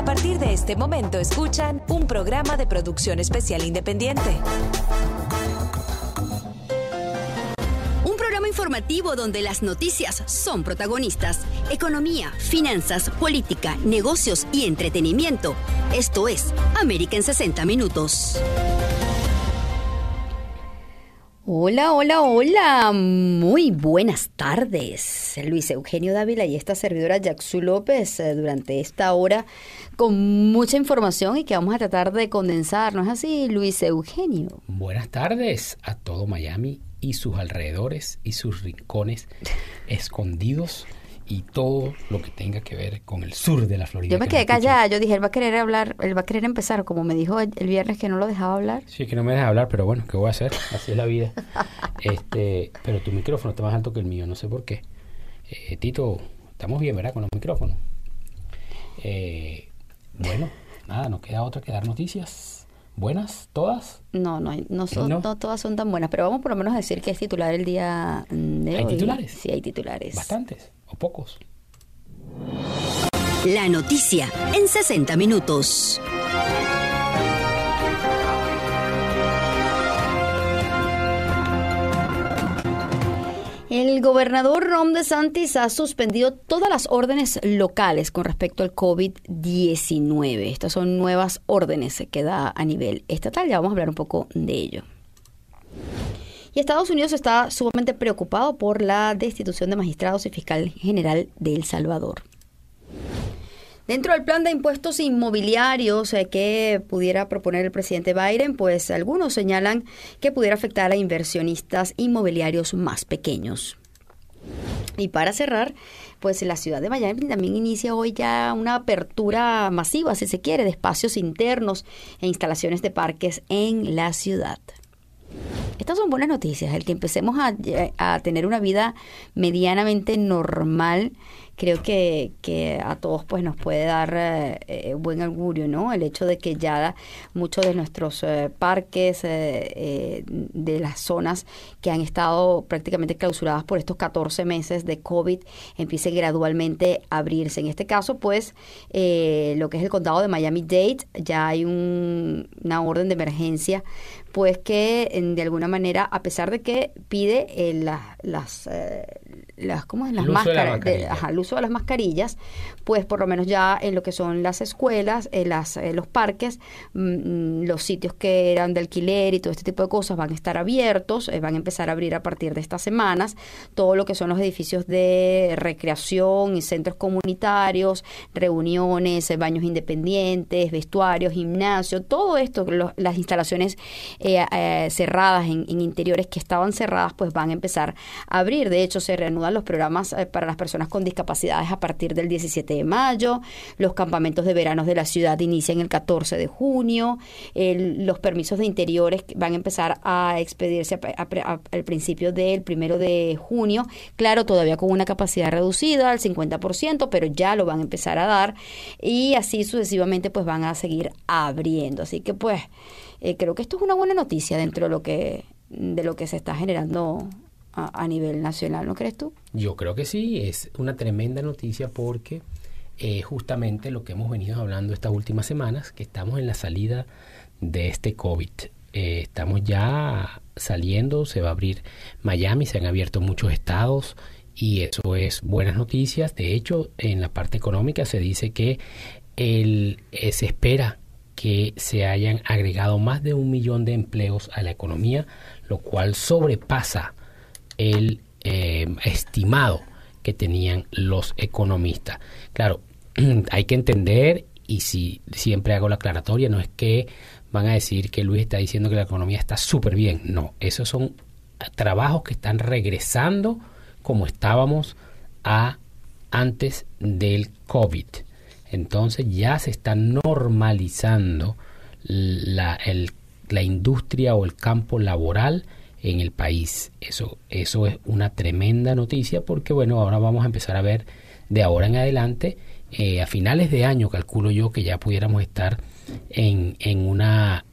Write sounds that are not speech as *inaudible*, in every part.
A partir de este momento escuchan un programa de producción especial independiente. Un programa informativo donde las noticias son protagonistas. Economía, finanzas, política, negocios y entretenimiento. Esto es América en 60 Minutos. Hola, hola, hola. Muy buenas tardes. Luis Eugenio Dávila y esta servidora Jacksu López eh, durante esta hora con mucha información y que vamos a tratar de condensar. ¿No es así, Luis Eugenio? Buenas tardes a todo Miami y sus alrededores y sus rincones *laughs* escondidos y todo lo que tenga que ver con el sur de la Florida. Yo me quedé callada, yo dije, él va a querer hablar, él va a querer empezar, como me dijo el, viernes que no lo dejaba hablar. Sí, que no me deja hablar, pero bueno, ¿qué voy a hacer? Así es la vida. *laughs* este, pero tu micrófono está más alto que el mío, no sé por qué. Eh, Tito, estamos bien, ¿verdad? Con los micrófonos. Eh, bueno, nada, nos queda otra que dar noticias. ¿Buenas? ¿Todas? No, no, no, son, ¿No? todas son tan buenas, pero vamos por lo menos a decir que es titular el día de ¿Hay titulares? Sí, hay titulares. Bastantes o pocos. La noticia en 60 minutos. El gobernador Ron DeSantis ha suspendido todas las órdenes locales con respecto al COVID-19. Estas son nuevas órdenes que da a nivel estatal. Ya vamos a hablar un poco de ello. Y Estados Unidos está sumamente preocupado por la destitución de magistrados y fiscal general de El Salvador. Dentro del plan de impuestos inmobiliarios eh, que pudiera proponer el presidente Biden, pues algunos señalan que pudiera afectar a inversionistas inmobiliarios más pequeños. Y para cerrar, pues la ciudad de Miami también inicia hoy ya una apertura masiva, si se quiere, de espacios internos e instalaciones de parques en la ciudad. Estas son buenas noticias, el que empecemos a, tener una vida medianamente normal creo que, que a todos pues nos puede dar eh, eh, buen augurio, ¿no? El hecho de que ya muchos de nuestros eh, parques, de las zonas que han estado prácticamente clausuradas por estos 14 meses de COVID, empiecen gradualmente a abrirse. En este caso, pues, lo que es el condado de Miami-Dade, ya hay una orden de emergencia pues que de alguna manera, a pesar de que pide las, las, ¿cómo es? las máscaras, el uso de las mascarillas, pues por lo menos ya en lo que son las escuelas, en las, los parques, mm, mm, los sitios que eran de alquiler y todo este tipo de cosas van a estar abiertos, eh, van a empezar a abrir a partir de estas semanas, todo lo que son los edificios de recreación y centros comunitarios, reuniones, eh, baños independientes, vestuarios, gimnasio, todo esto, las instalaciones eh, cerradas en, en, interiores que estaban cerradas, pues van a empezar a abrir. De hecho, se reanudan los programas para las personas con discapacidades a partir del 17 de mayo, los campamentos de verano de la ciudad inician el 14 de junio, los permisos de interiores van a empezar a expedirse al principio del primero de junio, claro, todavía con una capacidad reducida al 50%, pero ya lo van a empezar a dar y así sucesivamente pues van a seguir abriendo. Así que pues eh, creo que esto es una buena noticia dentro de lo que de lo que se está generando a, nivel nacional, ¿no crees tú? Yo creo que sí, es una tremenda noticia porque eh, justamente lo que hemos venido hablando estas últimas semanas, que estamos en la salida de este COVID. Eh, estamos ya saliendo, se va a abrir Miami, se han abierto muchos estados y eso es buenas noticias. De hecho, en la parte económica se dice que el, eh, se espera que se hayan agregado más de un millón de empleos a la economía, lo cual sobrepasa el eh, estimado que tenían los economistas. Claro, *clears throat* hay que entender, y si siempre hago la aclaratoria, no es que van a decir que Luis está diciendo que la economía está súper bien. No, esos son trabajos que están regresando como estábamos a antes del COVID. Entonces ya se está normalizando la, la industria o el campo laboral en el país. Eso, eso es una tremenda noticia porque, bueno, ahora vamos a empezar a ver de ahora en adelante, eh, a finales de año, calculo yo que ya pudiéramos estar en, en una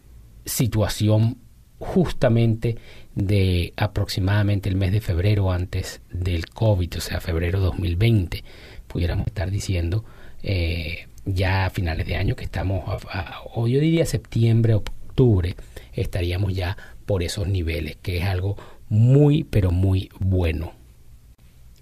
situación justamente de aproximadamente el mes de febrero antes del COVID, o sea, febrero 2020, pudiéramos estar diciendo eh, ya a finales de año, que estamos, o yo diría septiembre, octubre, estaríamos ya por esos niveles, que es algo muy, pero muy bueno.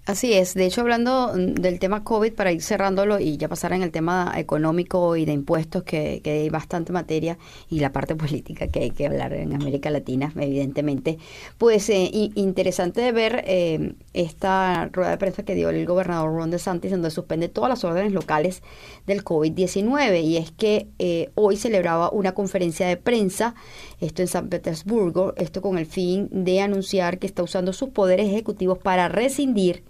Así es. De hecho, hablando mm, del tema COVID, para ir cerrándolo y ya pasar en el tema económico y de impuestos, que, hay bastante materia, y la parte *laughs* política que hay que hablar en América Latina, evidentemente, pues eh, interesante de ver eh, esta rueda de prensa que dio el gobernador Ron DeSantis, donde suspende todas las órdenes locales del COVID-19. Y es que eh, hoy celebraba una conferencia de prensa, esto en San Petersburgo, esto con el fin de anunciar que está usando sus poderes ejecutivos para rescindir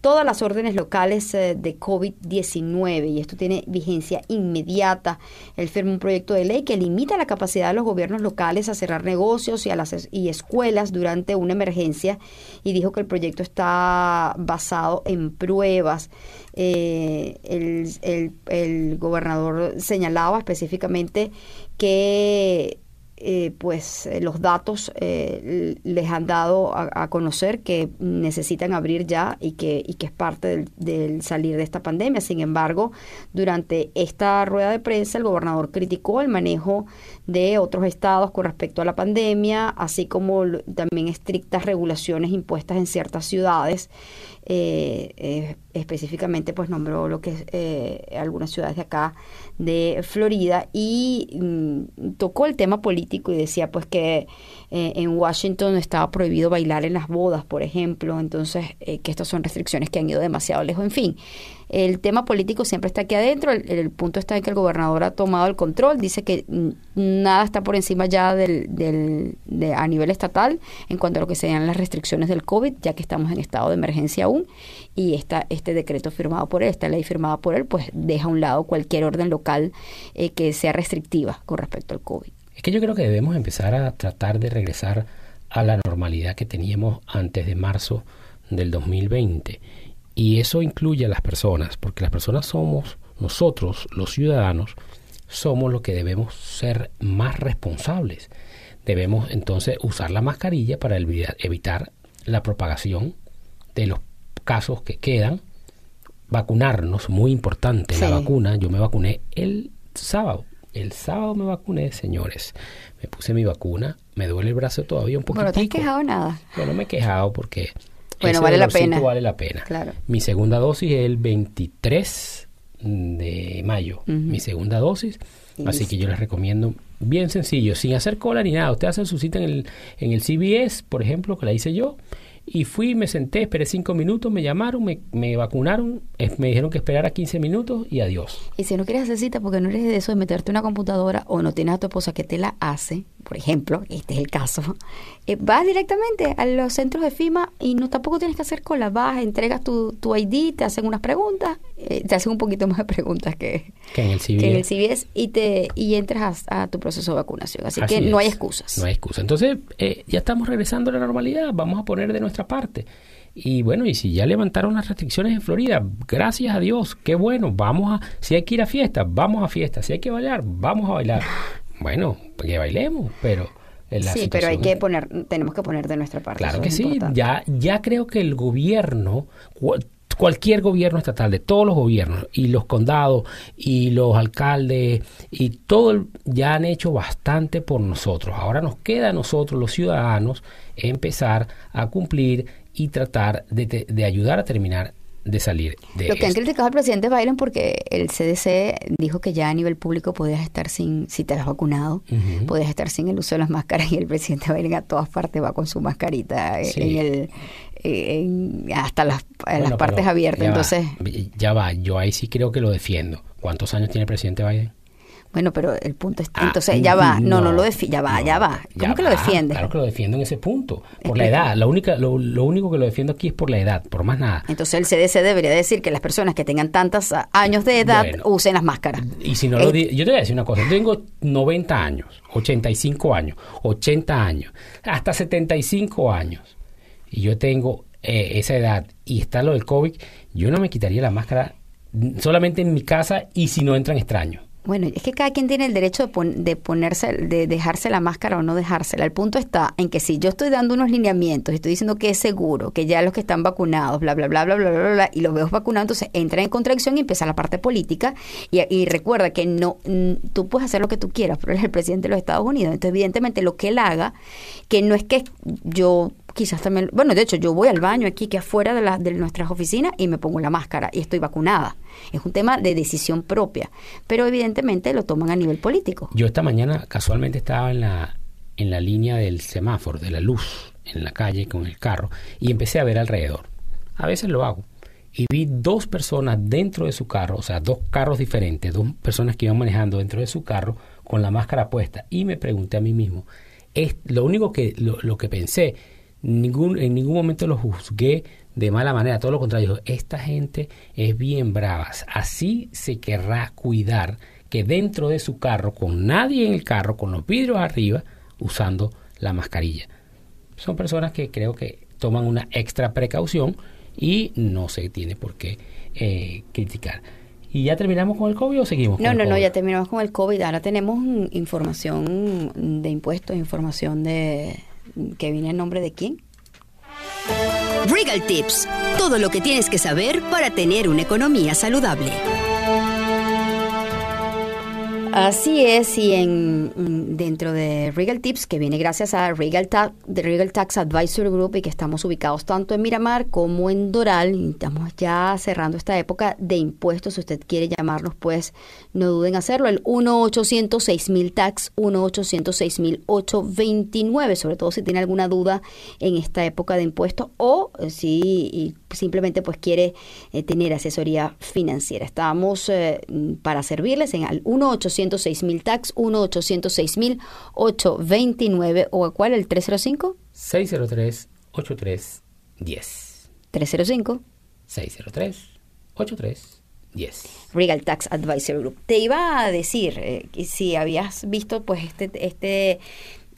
todas las órdenes locales eh, de COVID-19 y esto tiene vigencia inmediata. Él firma un proyecto de ley que limita la capacidad de los gobiernos locales a cerrar negocios y, a las, y escuelas durante una emergencia y dijo que el proyecto está basado en pruebas. Eh, el, el gobernador señalaba específicamente que eh, pues eh, los datos eh, les han dado a, conocer que necesitan abrir ya y que, y que es parte del, salir de esta pandemia. Sin embargo, durante esta rueda de prensa, el gobernador criticó el manejo de otros estados con respecto a la pandemia, así como también estrictas regulaciones impuestas en ciertas ciudades. específicamente, pues nombró lo que es algunas ciudades de acá de Florida y mm, tocó el tema político y decía pues que eh, en Washington estaba prohibido bailar en las bodas, por ejemplo, entonces eh, que estas son restricciones que han ido demasiado lejos, en fin. El tema político siempre está aquí adentro, el, punto está en que el gobernador ha tomado el control, dice que nada está por encima ya del, del, de, a nivel estatal en cuanto a lo que sean las restricciones del COVID, ya que estamos en estado de emergencia aún, y esta, este decreto firmado por él, esta ley firmada por él, pues deja a un lado cualquier orden local eh, que sea restrictiva con respecto al COVID. Es que yo creo que debemos empezar a tratar de regresar a la normalidad que teníamos antes de marzo del 2020 y eso incluye a las personas, porque las personas somos nosotros, los ciudadanos, somos los que debemos ser más responsables. Debemos entonces usar la mascarilla para evitar la propagación de los casos que quedan. Vacunarnos, muy importante, la vacuna. Yo me vacuné el sábado. El sábado me vacuné, señores. Me puse mi vacuna. Me duele el brazo todavía un poquito. Bueno, ¿te has quejado nada? Bueno, me he quejado porque bueno, vale la pena. Vale la pena. Claro. Mi segunda dosis es el 23 de mayo. Mi segunda dosis. Así que yo les recomiendo bien sencillo, sin hacer cola ni nada. Usted hace su cita en el, en el CBS, por ejemplo, que la hice yo y fui, me senté, esperé cinco minutos, me llamaron, me, me vacunaron, me dijeron que esperara 15 minutos y adiós. Y si no quieres hacer cita porque no eres de eso de meterte una computadora o no tienes a tu esposa que te la hace, por ejemplo, este es el caso, eh, vas directamente a los centros de FIMA y no tampoco tienes que hacer cola, vas, entregas tu, tu ID, te hacen unas preguntas, eh, te hacen un poquito más de preguntas que, en el CBS, y, te, y entras a, tu proceso de vacunación. Así, que no hay excusas. No hay excusas. Entonces, eh, ya estamos regresando a la normalidad, vamos a poner de nuestra parte. Y bueno, y si ya levantaron las restricciones en Florida, gracias a Dios, qué bueno, vamos a, si hay que ir a fiestas, vamos a fiestas, si hay que bailar, vamos a bailar. Bueno, que bailemos, pero... sí, pero hay que poner, tenemos que poner de nuestra parte. Claro que sí, ya, ya creo que el gobierno, cualquier gobierno estatal, de todos los gobiernos, y los condados, y los alcaldes, y todo, ya han hecho bastante por nosotros. Ahora nos queda a nosotros, los ciudadanos, empezar a cumplir y tratar de, de ayudar a terminar de salir de Lo que han criticado al presidente Biden porque el CDC dijo que ya a nivel público podías estar sin, si te has vacunado, podías estar sin el uso de las máscaras y el presidente Biden a todas partes va con su mascarita en el hasta las, las partes abiertas. Entonces, ya va, yo ahí sí creo que lo defiendo. ¿Cuántos años tiene el presidente Biden? Bueno, pero el punto es, ah, entonces ya va, no, no, lo defiende, ya va, ya va. ¿Cómo que lo defiende? Claro que lo defiendo en ese punto, por la edad. La única, lo, único que lo defiendo aquí es por la edad, por más nada. Entonces el CDC debería decir que las personas que tengan tantos años de edad usen las máscaras. Y si no lo eh, yo te voy a decir una cosa, yo tengo 90 años, 85 años, 80 años, hasta 75 años, y yo tengo eh, esa edad y está lo del COVID, yo no me quitaría la máscara solamente en mi casa y si no entran extraños Bueno, es que cada quien tiene el derecho de, ponerse, de dejarse la máscara o no dejársela. El punto está en que si yo estoy dando unos lineamientos, estoy diciendo que es seguro, que ya los que están vacunados, bla, bla, bla, bla, bla, bla, bla, y los veo vacunados, entonces entra en contradicción y empieza la parte política. Y, recuerda que no, tú puedes hacer lo que tú quieras, pero es *laughs* el presidente de los Estados Unidos. Entonces, evidentemente, lo que él haga, que no es que yo quizás también, bueno, de hecho, yo voy al baño aquí, que afuera de, la, de nuestras oficinas, y me pongo la máscara y estoy vacunada. Es un tema de decisión propia, pero evidentemente lo toman a nivel político. Yo esta mañana casualmente estaba en la, en la línea del semáforo, de la luz, en la calle con el carro, y empecé a ver alrededor. A veces lo hago. Y vi dos personas dentro de su carro, o sea, dos carros diferentes, dos personas que iban manejando dentro de su carro con la máscara puesta. Y me pregunté a mí mismo, es lo único que lo, lo que pensé ningún, en ningún momento lo juzgué de mala manera, todo lo contrario, esta gente es bien brava, así se querrá cuidar que dentro de su carro, con nadie en el carro, con los vidrios arriba, usando la mascarilla. Son personas que creo que toman una extra precaución y no se tiene por qué eh, criticar. ¿Y ya terminamos con el COVID o seguimos? No, no, no, ya terminamos con el COVID. Ahora tenemos información de impuestos, información de, que viene en nombre de quién? Regal Tips, todo lo que tienes que saber para tener una economía saludable. Así es, y en dentro de Regal Tips, que viene gracias a Regal, Regal Tax Advisory Group y que estamos ubicados tanto en Miramar como en Doral, estamos ya cerrando esta época de impuestos. Si usted quiere llamarnos, pues no duden en hacerlo. El 1-806-000 Tax, 1-806-829, sobre todo si tiene alguna duda en esta época de impuestos o eh, si simplemente pues quiere eh, tener asesoría financiera. Estamos eh, para servirles en al 1-806-000 tax, 1-806-829 o a cuál, el 305? 603-8310. 305. 603-8310. Regal Tax Advisory Group. Te iba a decir eh, si habías visto pues este, este,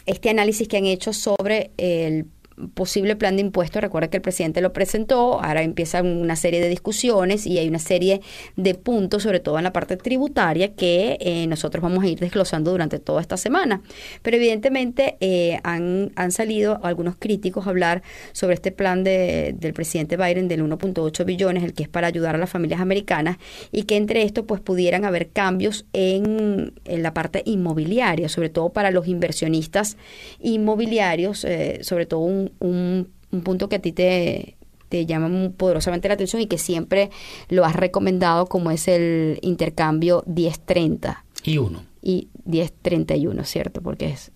este análisis que han hecho sobre el posible plan de impuestos. Recuerda que el presidente lo presentó, ahora empieza una serie de discusiones y hay una serie de puntos, sobre todo en la parte tributaria, que eh, nosotros vamos a ir desglosando durante toda esta semana. Pero evidentemente eh, han, han salido algunos críticos a hablar sobre este plan de, del presidente Biden del 1.8 billones, el que es para ayudar a las familias americanas, y que entre esto pues pudieran haber cambios en, en la parte inmobiliaria, sobre todo para los inversionistas inmobiliarios, eh, sobre todo un un, punto que a ti te, te llama poderosamente la atención y que siempre lo has recomendado como es el intercambio 1030. Y uno. Y 1031, ¿cierto? Porque es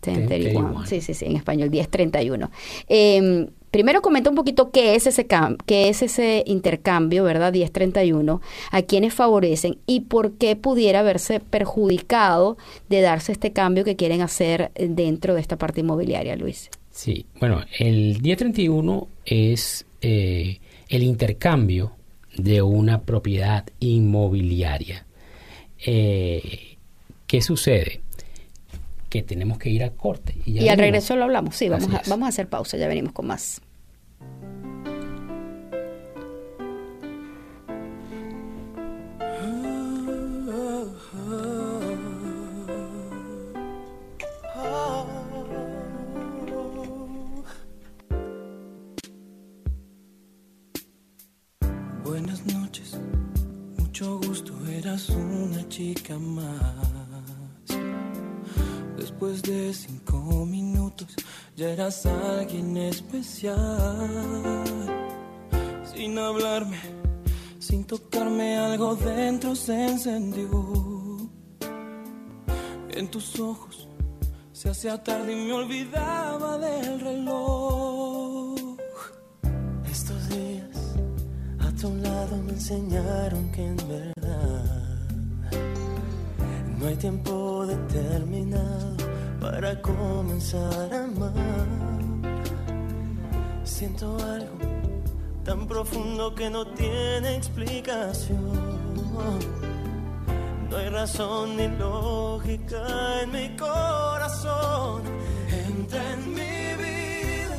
31. Sí, sí, sí, en español 1031. Eh, primero comenta un poquito qué es ese qué es ese intercambio, ¿verdad? 1031, a quienes favorecen y por qué pudiera verse perjudicado de darse este cambio que quieren hacer dentro de esta parte inmobiliaria, Luis. Sí, bueno, el 1031 es eh, el intercambio de una propiedad inmobiliaria. Eh, ¿Qué sucede? Que tenemos que ir a corte. Y, al regreso lo hablamos, sí, vamos a, vamos a hacer pausa, ya venimos con más. Chica más. Después de cinco minutos ya eras alguien especial. Sin hablarme, sin tocarme, algo dentro se encendió. En tus ojos se hacía tarde y me olvidaba del reloj. A tu lado me enseñaron que en verdad no hay tiempo determinado para comenzar a amar. Siento algo tan profundo que no tiene explicación. No hay razón ni lógica en mi corazón. Entra en mi vida,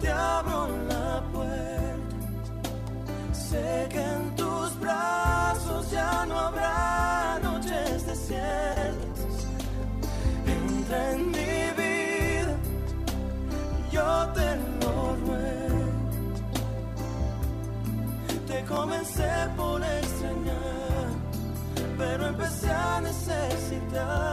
te abro la puerta. Sé que en tus brazos ya no habrá noches desiertas. Entra en mi vida, yo te lo ruego. Te comencé por extrañar, pero empecé a necesitar.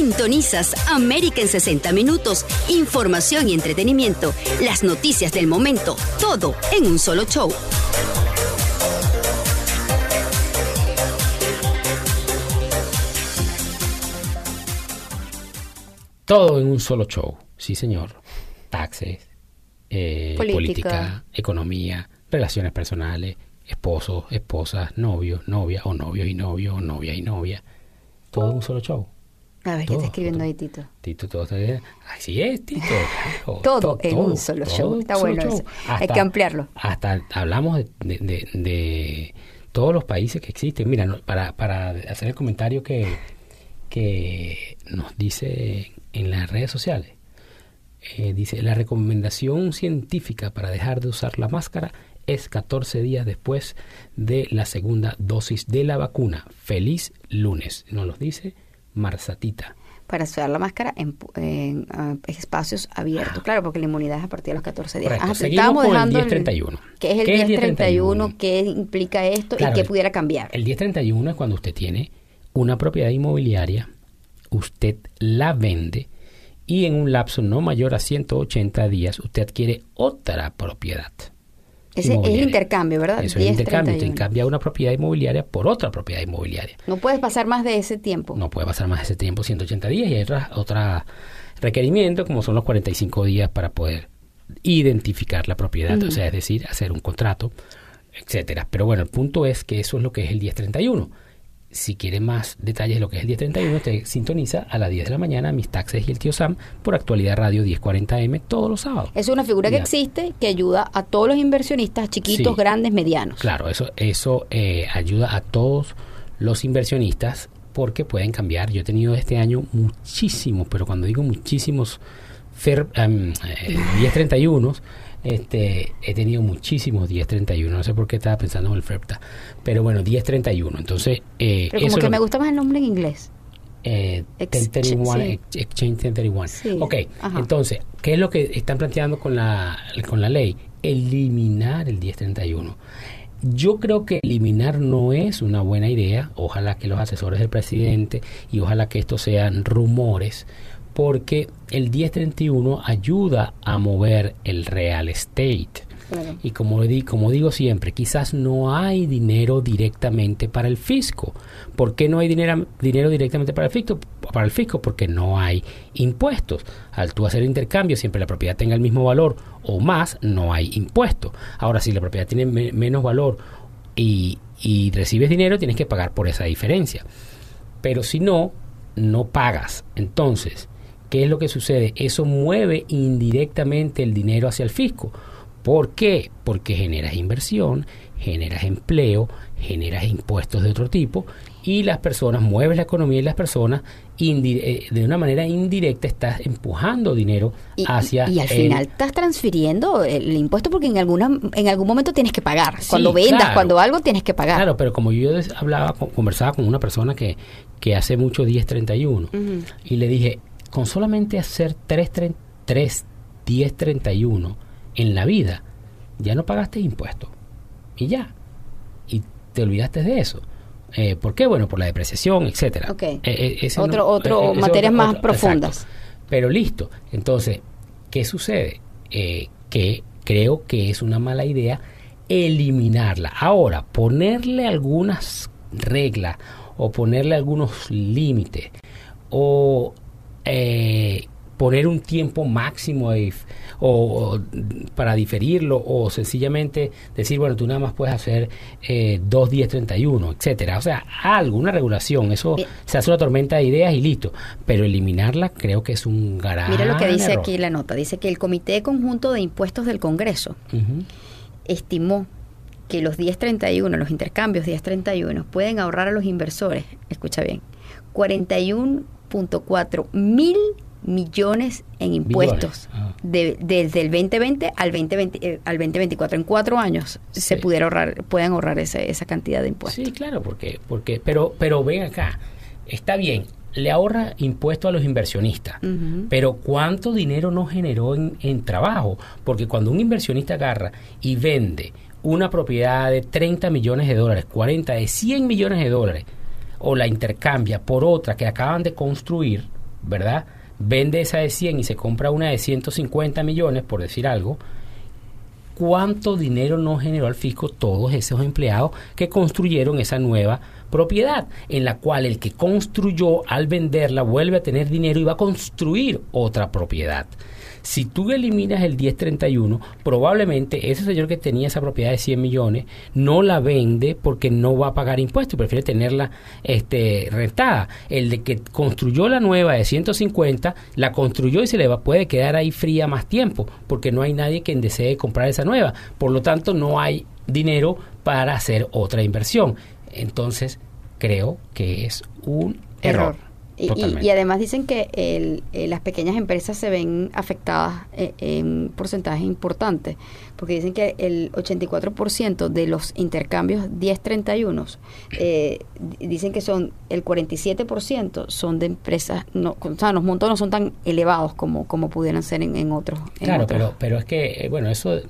Sintonizas América en 60 minutos. Información y entretenimiento. Las noticias del momento. Todo en un solo show. Todo en un solo show, sí señor. Taxes, eh, Política. política. economía, relaciones personales, esposos, esposas, novios, novia o novios y novio o novia y novia. Todo en un solo show. A ver, ¿qué está escribiendo ahí, Tito? Tito, todo está bien. Así es, Tito. *laughs* claro. Todo To- en un solo todo show. Está solo bueno show. eso. Hay que ampliarlo. Hasta hablamos de, de- de- de todos los países que existen. Mira, para, para hacer el comentario que, que nos dice en las redes sociales. Eh, dice, la recomendación científica para dejar de usar la máscara es 14 días después de la segunda dosis de la vacuna. Feliz lunes. Nos lo dice Marsatita. Para usar la máscara en, pu- en, ah, espacios abiertos. Claro, porque la inmunidad es a partir de los 14 días. Correcto. Ajá, Seguimos con el dejando 1031. ¿Qué es el ¿Qué es 1031? 1031? ¿Qué implica esto Claro, y qué el- pudiera cambiar? El 1031 es cuando usted tiene una propiedad inmobiliaria, usted la vende y en un lapso no mayor a 180 días usted adquiere otra propiedad. Ese es el intercambio, ¿verdad? Eso es el intercambio. 1031. Usted cambia una propiedad inmobiliaria por otra propiedad inmobiliaria. No puedes pasar más de ese tiempo. No puede pasar más de ese tiempo, 180 días, y hay otra, otra requerimiento, como son los 45 días para poder identificar la propiedad, o sea, es decir, hacer un contrato, etcétera. Pero bueno, el punto es que eso es lo que es el 1031. Si quiere más detalles de lo que es el 1031, usted sintoniza a las 10 de la mañana mis taxes y el tío Sam por actualidad radio 1040M todos los sábados. Es una figura que existe que ayuda a todos los inversionistas, chiquitos, Sí. grandes, medianos. Claro, eso, eso eh, ayuda a todos los inversionistas porque pueden cambiar. Yo he tenido este año muchísimos, pero cuando digo muchísimos fer, em, eh, 1031, este, he tenido muchísimos 1031. No sé por qué estaba pensando en el FERPTA, pero bueno, 1031. Entonces, eh, Pero como eso que me gusta más el nombre en inglés. eh, Ex- 1031, sí. ex- Exchange 1031. Sí, Ok, ajá. entonces, ¿qué es lo que están planteando con la, con la ley? Eliminar el 1031. Yo creo que eliminar no es una buena idea. Ojalá que los asesores del presidente y ojalá que estos sean rumores, porque el 1031 ayuda a mover el real estate. Claro. Y como, di- como digo siempre, quizás no hay dinero directamente para el fisco. ¿Por qué no hay dinero, dinero directamente para el, fisco? para el fisco? Porque no hay impuestos. Al tú hacer intercambio, siempre la propiedad tenga el mismo valor o más, no hay impuesto. Ahora, si la propiedad tiene me- menos valor y, y recibes dinero, tienes que pagar por esa diferencia. Pero si no, no pagas. Entonces, ¿qué es lo que sucede? Eso mueve indirectamente el dinero hacia el fisco. ¿Por qué? Porque generas inversión, generas empleo, generas impuestos de otro tipo y las personas, mueves la economía y las personas eh, de una manera indirecta estás empujando dinero hacia y, al final estás transfiriendo el impuesto porque en alguna en algún momento tienes que pagar cuando vendas cuando algo tienes que pagar claro pero como yo hablaba conversaba con una persona que, que hace mucho 1031 y le dije con solamente hacer 3, 3 1031 en la vida ya no pagaste impuestos y ya y te olvidaste de eso eh, ¿Por qué? Bueno, por la depreciación, etcétera. Okay. Eh, eh, otro, otro materias más profundas. Pero listo. Entonces, ¿qué sucede? que creo que es una mala idea eliminarla. Ahora, ponerle algunas reglas o ponerle algunos límites o poner un tiempo máximo o, para diferirlo o sencillamente decir, bueno, tú nada más puedes hacer eh, 2, 10, 31, etcétera. O sea, algo, una regulación, eso se hace una tormenta de ideas y listo. Pero eliminarla creo que es un gran Mira lo que dice aquí la nota, dice que el Comité Conjunto de Impuestos del Congreso estimó que los 1031, los intercambios 1031, pueden ahorrar a los inversores, escucha bien, 41.4 mil millones en impuestos ah. desde el 2020 al 2020 eh, al 2024 en cuatro años se pudiera ahorrar pueden ahorrar esa cantidad de impuestos sí claro porque porque pero pero ven acá está bien le ahorra impuestos a los inversionistas, pero ¿cuánto dinero no generó en, en, trabajo? Porque cuando un inversionista agarra y vende una propiedad de 30 millones de dólares, 40 de 100 millones de dólares, o la intercambia por otra que acaban de construir, ¿verdad? vende esa de 100 y se compra una de 150 millones, por decir algo, ¿cuánto dinero no generó al fisco todos esos empleados que construyeron esa nueva propiedad, en la cual el que construyó al venderla vuelve a tener dinero y va a construir otra propiedad? Si tú eliminas el 1031, probablemente ese señor que tenía esa propiedad de 100 millones no la vende porque no va a pagar impuestos, prefiere tenerla este, rentada. El de que construyó la nueva de 150, la construyó y se le va, puede quedar ahí fría más tiempo porque no hay nadie que desee comprar esa nueva. Por lo tanto, no hay dinero para hacer otra inversión. Entonces, creo que es un error. Y, además dicen que el, eh, las pequeñas empresas se ven afectadas eh, en un porcentaje importante, porque dicen que el 84% de los intercambios 1031 eh, dicen que son el 47% son de empresas, no, o sea, los montos no son tan elevados como, como pudieran ser en, otros. claro, Pero, pero es que, bueno, eso,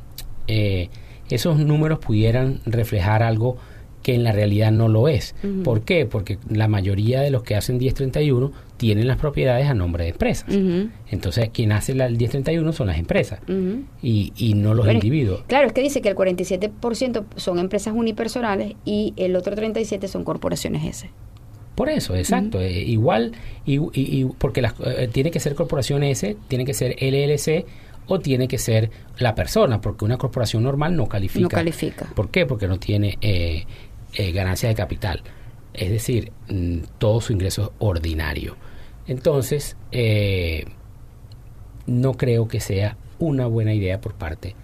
esos números pudieran reflejar algo que en la realidad no lo es. ¿Por qué? Porque la mayoría de los que hacen 1031 tienen las propiedades a nombre de empresas. Entonces, quien hace el 1031 son las empresas y, y, no los individuos. Claro, es que dice que el 47% son empresas unipersonales y el otro 37% son corporaciones S. Por eso, exacto. Eh, igual, y, y, porque las, eh, tiene que ser corporación S, tiene que ser LLC o tiene que ser la persona, porque una corporación normal no califica. No califica. ¿Por qué? Porque no tiene eh, eh, ganancia de capital, es decir, mm, todo su ingreso es ordinario. Entonces, eh, no creo que sea una buena idea por parte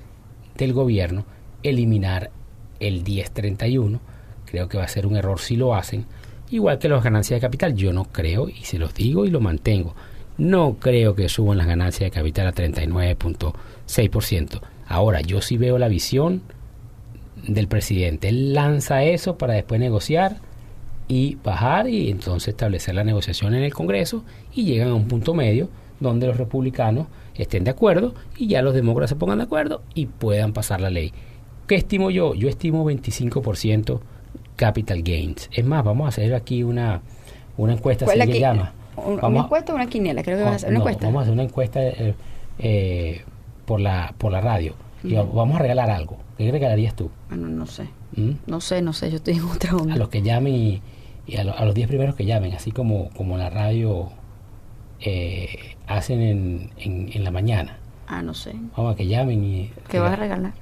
del gobierno eliminar el 1031. Creo que va a ser un error si lo hacen. Igual que las ganancias de capital, yo no creo, y se los digo y lo mantengo, no creo que suban las ganancias de capital a 39.6%. Ahora, yo sí veo la visión del presidente. Él lanza eso para después negociar y bajar y entonces establecer la negociación en el Congreso y llegan a un punto medio donde los republicanos estén de acuerdo y ya los demócratas se pongan de acuerdo y puedan pasar la ley. ¿Qué estimo yo? Yo estimo 25% capital gains. Es más, vamos a hacer aquí una, una encuesta, se llama. ¿Una encuesta o una quiniela? Creo que a hacer una encuesta. Vamos a hacer una encuesta eh, eh, por, la, por la radio y vamos a regalar algo. ¿Qué regalarías tú? Bueno, no sé. ¿Mm? No sé, no sé, yo estoy en otra onda. A los que llamen y, a, los 10 primeros que llamen, así como, como la radio eh, hacen en, en, la mañana. Ah, no sé. Vamos a que llamen y... ¿Qué vas a regalar?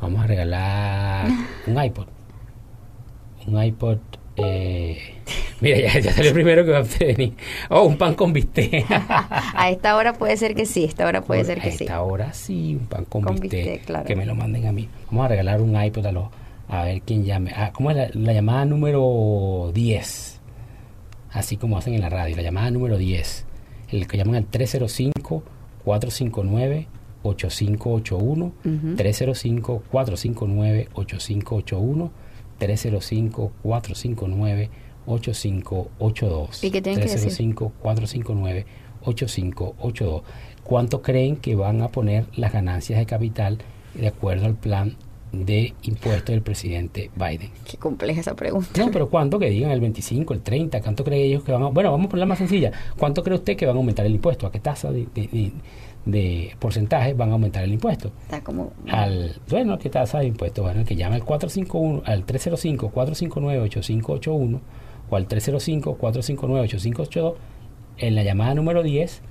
Vamos a regalar *laughs* un iPod. Un iPod... Eh, *laughs* mira, ya, ya salió el primero que va a venir. Oh, un pan con bistec. *laughs* a esta hora puede ser que sí, a esta hora puede ser que sí. A esta hora sí, un pan con, bistec, claro. que me lo manden a mí. Vamos a regalar un iPod a los, A ver quién llame. Ah, ¿Cómo es la, la llamada número 10? Así como hacen en la radio. La llamada número 10. El que llaman al 305-459-8581. 305-459-8581. 305-459-8582. ¿Y qué tienen que decir? 305-459-8582. ¿Cuánto creen que van a poner las ganancias de capital de acuerdo al plan de impuestos del presidente Biden? Qué compleja esa pregunta. No, pero ¿cuánto? Que digan el 25, el 30, ¿cuánto cree ellos que van a... Bueno, vamos a ponerla más sencilla. ¿Cuánto cree usted que van a aumentar el impuesto? ¿A qué tasa de, de- de- de porcentaje van a aumentar el impuesto? Está como... Al, bueno, ¿qué tasa de impuesto? Bueno, el que llama al 451, al 305-459-8581 o al 305-459-8582 en la llamada número 10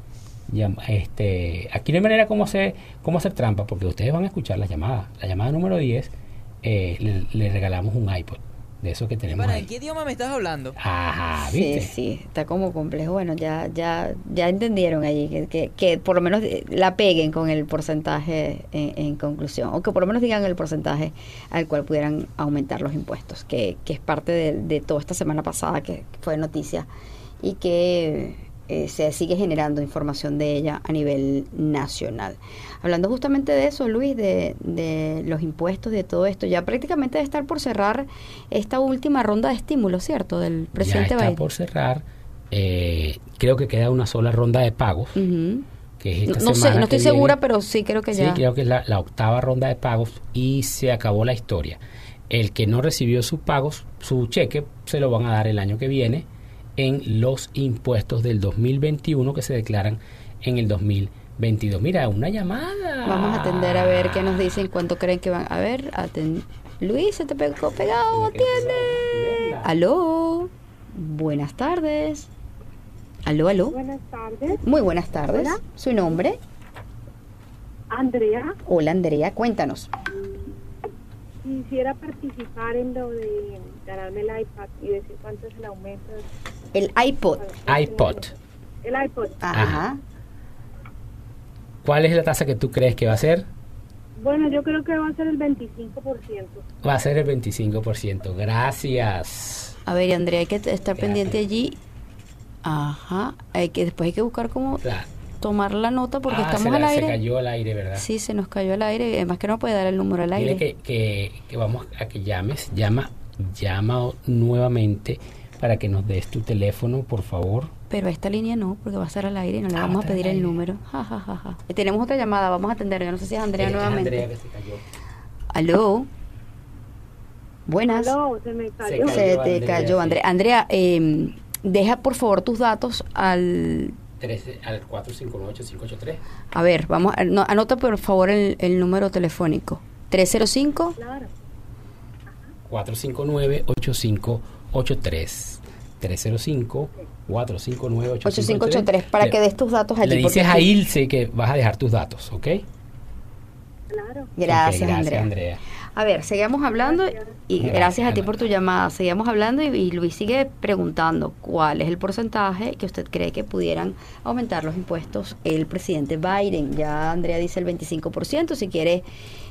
llam- este, aquí no hay manera cómo hacer, cómo hacer trampa, porque ustedes van a escuchar la llamada. La llamada número 10 eh, le, le regalamos un iPod, de esos que tenemos Para, ahí. ¿en qué idioma me estás hablando? Ajá, Sí, ¿viste? sí, está como complejo. Bueno, ya, ya, ya entendieron allí que, que, que por lo menos eh, la peguen con el porcentaje en, en conclusión, o que por lo menos digan el porcentaje al cual pudieran aumentar los impuestos, que, que es parte de, de toda esta semana pasada que fue noticia y que eh, se sigue generando información de ella a nivel nacional. Hablando justamente de eso, Luis, de, de los impuestos, de todo esto, ya prácticamente debe estar por cerrar esta última ronda de estímulos, ¿cierto? Del presidente ya está Biden. por cerrar. Eh, creo que queda una sola ronda de pagos, que es esta No, no sé, no estoy segura, pero sí creo que Sí, ya. creo que es la, la octava ronda de pagos y se acabó la historia. El que no recibió sus pagos, su cheque, se lo van a dar el año que viene en los impuestos del 2021 que se declaran en el 2022. Mira, una llamada. Vamos a atender a ver qué nos dicen, cuánto creen que van. A ver, aten- Luis, se te pegó pegado, atiende. Aló, buenas tardes. Aló, aló. Buenas tardes, Muy buenas tardes. Hola. ¿Su nombre? Andrea. Hola, Andrea, cuéntanos. Quisiera participar en lo de ganarme el iPad y decir cuánto es el aumento. El iPod. iPod. El iPod. Ajá. ¿Cuál es la tasa que tú crees que va a ser? Bueno, yo creo que va a ser el 25%. Va a ser el 25%. Gracias. A ver, Andrea, hay que estar Gracias. pendiente allí. Ajá. Hay que, después hay que buscar cómo Claro. tomar la nota porque Ah, estamos se, al la- se aire. cayó al aire, ¿verdad? Sí, se nos cayó al aire. Además que no puede dar el número al Dile aire. que, que, que vamos a que llames, llama, llama nuevamente para que nos des tu teléfono, por favor. Pero a esta línea no, porque va a estar al aire y no le Ah, vamos a pedir el número. Ja, ja, ja, ja. Y tenemos otra llamada, vamos a atender. Yo no sé si es Andrea Eh, es nuevamente. Andrea que se cayó. Aló. Buenas. Aló, se me cayó. cayó. Se te Andrea, cayó, sí. Andrea. Andrea, eh, deja por favor tus datos al... 13 al 459-8583. A ver, vamos, a- no, anota por favor el, el número telefónico. 305. Claro. 459-8583. 305-459-8583. 8583 para Le- que des tus datos allí. Le dices a Ilse que vas a dejar tus datos, ¿ok? Claro. Gracias, Ok, Andrea. Andrea. A ver, seguimos hablando y Gracias, gracias a ti por tu llamada. Seguimos hablando y, y Luis sigue preguntando cuál es el porcentaje que usted cree que pudieran aumentar los impuestos el presidente Biden. Ya Andrea dice el 25%. Si quiere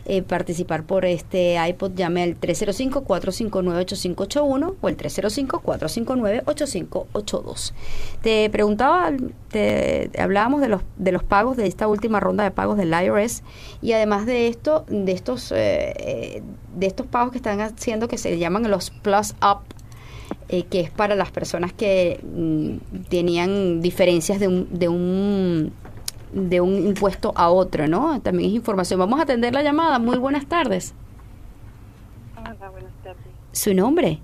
eh, participar por este iPod, llame al 305-459-8581 o el 305-459-8582. Te preguntaba, te hablábamos de los, de los pagos de esta última ronda de pagos del IRS y además de esto, de estos, eh, eh, de estos pagos que están haciendo que se llaman los Plus Up, eh, que es para las personas que mm, tenían diferencias de un, de un de un impuesto a otro, ¿no? También es información. Vamos a atender la llamada. Muy buenas tardes. Hola, buenas tardes. ¿Su nombre?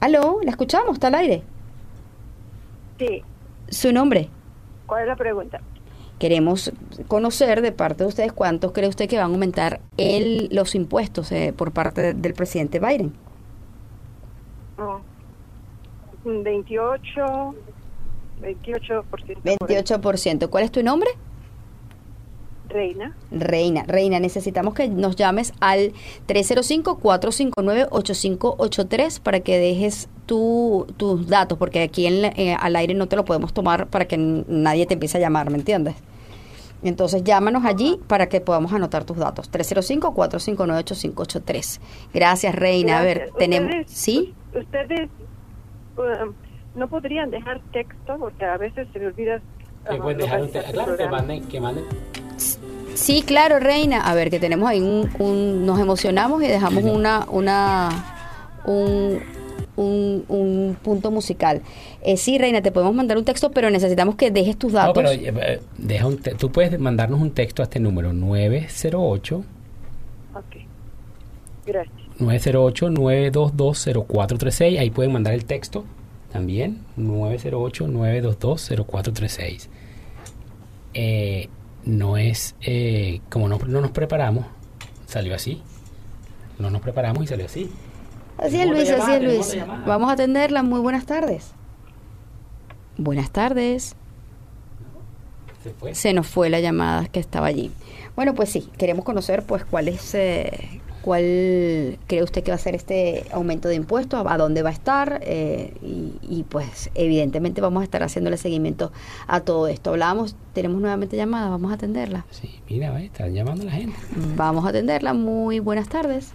¿Aló? ¿La escuchamos? ¿Está al aire? Sí, ¿Su nombre? ¿cuál es la pregunta? Queremos conocer de parte de ustedes cuántos cree usted que van a aumentar el, los impuestos eh, por parte de- del presidente Biden. Oh, 28, 28%. por ahí. 28%. ¿Cuál es tu nombre? Reina. Reina, Reina, necesitamos que nos llames al 305-459-8583 para que dejes tu, tus datos, porque aquí en eh, al aire no te lo podemos tomar para que nadie te empiece a llamar, ¿me entiendes? Entonces llámanos allí para que podamos anotar tus datos. 305-459-8583. Gracias, Reina. A ver, Gracias. tenemos... Ustedes- ¿Sí? Ustedes um, no podrían dejar texto porque a veces se me olvida. Que ah, pueden dejar un te- localizar el claro, que manden, que manden. Sí, claro, Reina. A ver, que tenemos ahí un... un- nos emocionamos y dejamos una... una un, un, un punto musical. Eh, sí, Reina, te podemos mandar un texto, pero necesitamos que dejes tus datos. No, pero eh, deja un te- tú puedes mandarnos un texto a este número 908 Ok. Gracias. 908-922-0436. Ahí pueden mandar el texto también. 908-922-0436. Eh, no es, eh, como no, no nos preparamos, salió así. No nos preparamos y salió así. Así es, Luis, así es, Luis. Vamos a atenderla. Muy buenas tardes. Buenas tardes. Se fue. Se nos fue la llamada que estaba allí. Bueno, pues sí, queremos conocer pues cuál es, eh, cuál cree usted que va a ser este aumento de impuestos, a dónde va a estar eh, y, y, pues evidentemente vamos a estar haciéndole seguimiento a todo esto. Hablábamos, tenemos nuevamente llamada, vamos a atenderla. Sí, mira, están llamando a la gente. Vamos a atenderla. Muy buenas tardes.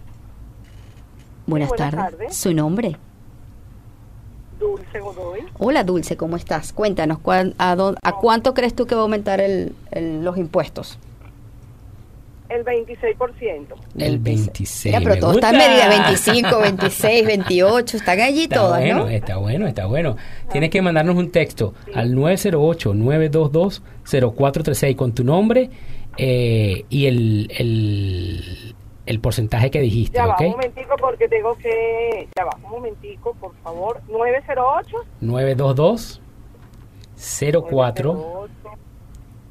Buenas, buenas tardes. tardes. ¿Su nombre? Dulce Godoy. Hola Dulce, ¿cómo estás? Cuéntanos, ¿cuán- a, dó- a cuánto crees tú que va a aumentar el, el- los impuestos? El 26%. El 26. Mira, pero todo está en gusta. medida 25, 26, 28, están allí Está todas, bueno, ¿no? está bueno, está bueno. Tienes que mandarnos un texto al 908-922-0436 con tu nombre eh, y el, el, el porcentaje que dijiste, Ya va, un ¿ok? momentico porque tengo que... Ya va, un momentico, por favor. 908. 922 04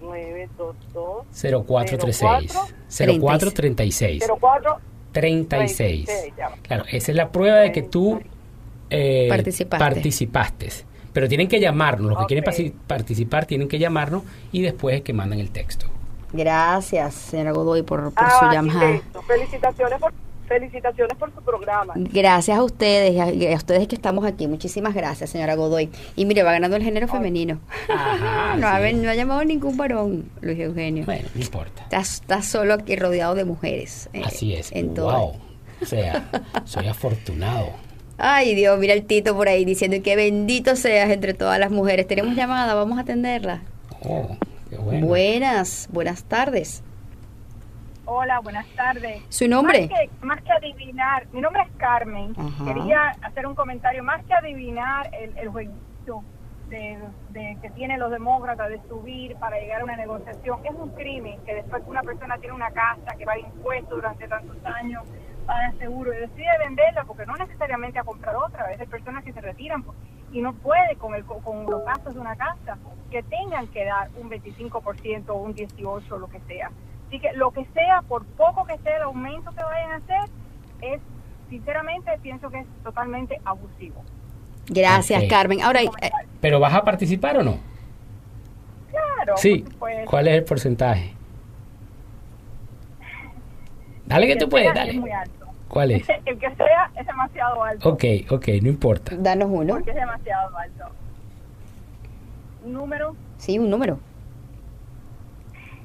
922 0436 0436 04 36. 36, ya va. Claro, esa es la prueba de que tú eh, Participaste. participaste. Pero tienen que llamarnos, los que Ok. quieren participar tienen que llamarnos y después es que mandan el texto. Gracias, señora Godoy, por, por Ah, su llamada. Felicitaciones por, felicitaciones por su programa. Gracias a ustedes, a, a ustedes que estamos aquí. Muchísimas gracias, señora Godoy. Y mire, va ganando el género femenino. Ajá, *laughs* no, ha, sí. ven- no ha llamado ningún varón, Luis Eugenio. Bueno, no importa. Estás, estás solo aquí rodeado de mujeres. eh, Así es. En todo. wow. O sea, soy afortunado. Ay, Dios, mira el Tito por ahí diciendo que bendito seas entre todas las mujeres. Tenemos llamada, vamos a atenderla. Oh, qué bueno. Buenas, buenas tardes. Hola, buenas tardes. ¿Su nombre? Más que, más que adivinar, mi nombre es Carmen. Ajá. Quería hacer un comentario. Más que adivinar el, el jueguito de, de que tienen los demócratas de subir para llegar a una negociación, es un crimen que después que una persona tiene una casa que va de impuestos durante tantos años, paga seguro y decide venderla porque no necesariamente a comprar otra. A veces personas que se retiran y no puede con, el, con los gastos de una casa, que tengan que dar un 25% o un 18% o lo que sea. Así que lo que sea, por poco que sea el aumento que vayan a hacer, es, sinceramente, pienso que es totalmente abusivo. Gracias, Ok. Carmen. Ahora, eh, ¿Pero vas a participar o no? Claro, Sí. supuesto. ¿Cuál es el porcentaje? Dale que tú El puedes, sea Es dale. muy alto. ¿Cuál es? *laughs* El que sea es demasiado alto. Ok, ok, no importa. danos uno. Porque es demasiado alto. Número, Sí, un número.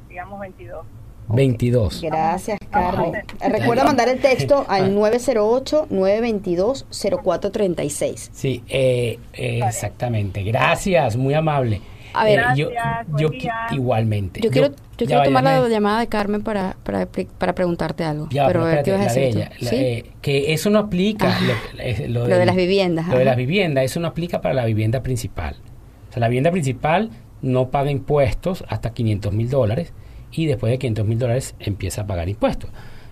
digamos, 22. 22. Gracias, Vamos a Carmen. Recuerda mandar el texto al 908-922-0436. Sí, eh, eh, exactamente. Gracias, muy amable. A ver. Eh, yo, yo qui- igualmente. Yo quiero, yo quiero tomar la me- llamada de Carmen para, para, para preguntarte algo. Ya, pero a ver qué vas a decir ella, la- ¿Sí? eh, que eso no aplica. Ah, lo, de las viviendas, Lo de las viviendas, eso no aplica para la vivienda principal. O sea, la vivienda principal no paga impuestos hasta 500 mil dólares y después de 500 mil dólares empieza a pagar impuestos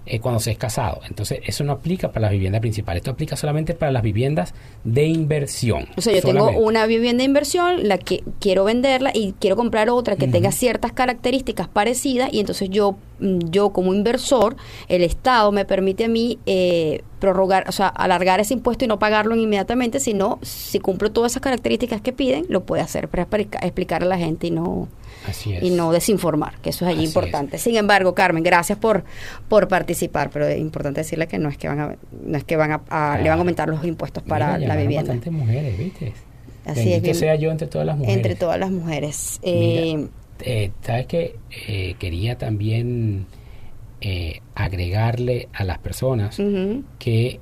eh, cuando se es casado. Entonces, eso no aplica para las viviendas principales. Esto aplica solamente para las viviendas de inversión. O sea, yo solamente. tengo una vivienda de inversión, la que quiero venderla y quiero comprar otra que tenga ciertas características parecidas y entonces yo, mm, yo como inversor, el Estado me permite a mí eh, prorrogar, o sea, alargar ese impuesto y no pagarlo inmediatamente, sino si cumplo todas esas características que piden, lo puede hacer para explica- explicar a la gente y no Así es. y no desinformar, que eso es allí Así importante. Sin embargo, Carmen, gracias por por participar, pero es importante decirle que no es que van a no es que van a, a- le van a aumentar los impuestos para Mira, la vivienda. mujeres, ¿viste? Así Bendito es, bien- sea yo entre todas las mujeres. Entre todas las mujeres. Mira, Eh, eh, sabes que eh, quería también eh, agregarle a las personas que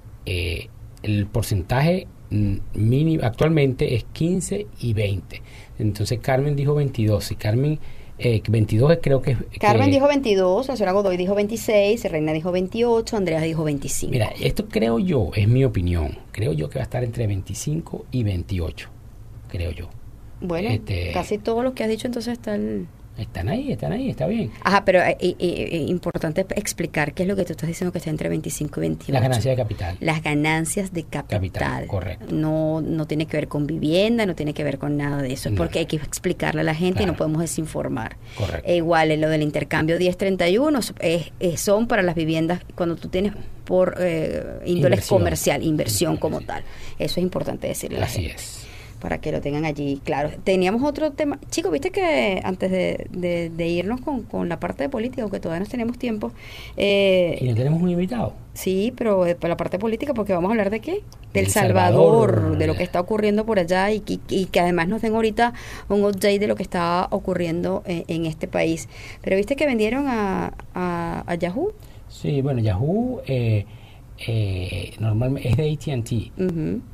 el porcentaje mm, mínimo actualmente es 15 y 20. Entonces Carmen dijo 22 y Carmen eh, 22 es- creo que Carmen que- dijo 22, la señora Godoy dijo 26, Reina dijo 28, Andrea dijo 25. Mira, esto creo yo, es mi opinión. Creo yo que va a estar entre 25 y 28. Creo yo. bueno, este- casi todo lo que has dicho entonces está el... Están ahí, están ahí, está bien. Ajá, pero eh, eh, eh, importante explicar qué es lo que tú estás diciendo que está entre 25 y 28. Las ganancias de capital. Las ganancias de capital. Capital, correcto. No, no tiene que ver con vivienda, no tiene que ver con nada de eso. Es No. porque hay que explicarle a la gente y no podemos desinformar. Correcto. Igual, en lo del intercambio 1031 es, es- son para las viviendas cuando tú tienes por eh, índole Inversión. comercial, inversión como tal. Eso es importante decirle a la Así gente es. Para que lo tengan allí claro. Teníamos otro tema. Chicos, viste que antes de, de- de irnos con, con la parte de política, aunque todavía no tenemos tiempo, eh, Y no tenemos un invitado. sí, pero eh, la parte política, porque vamos a hablar de qué? Del Salvador, Salvador. de lo que está ocurriendo por allá y, que- y que además nos den ahorita un update de lo que está ocurriendo en, en este país. Pero viste que vendieron a, a, a Yahoo. Sí, bueno, Yahoo eh, eh, normalmente es de AT&T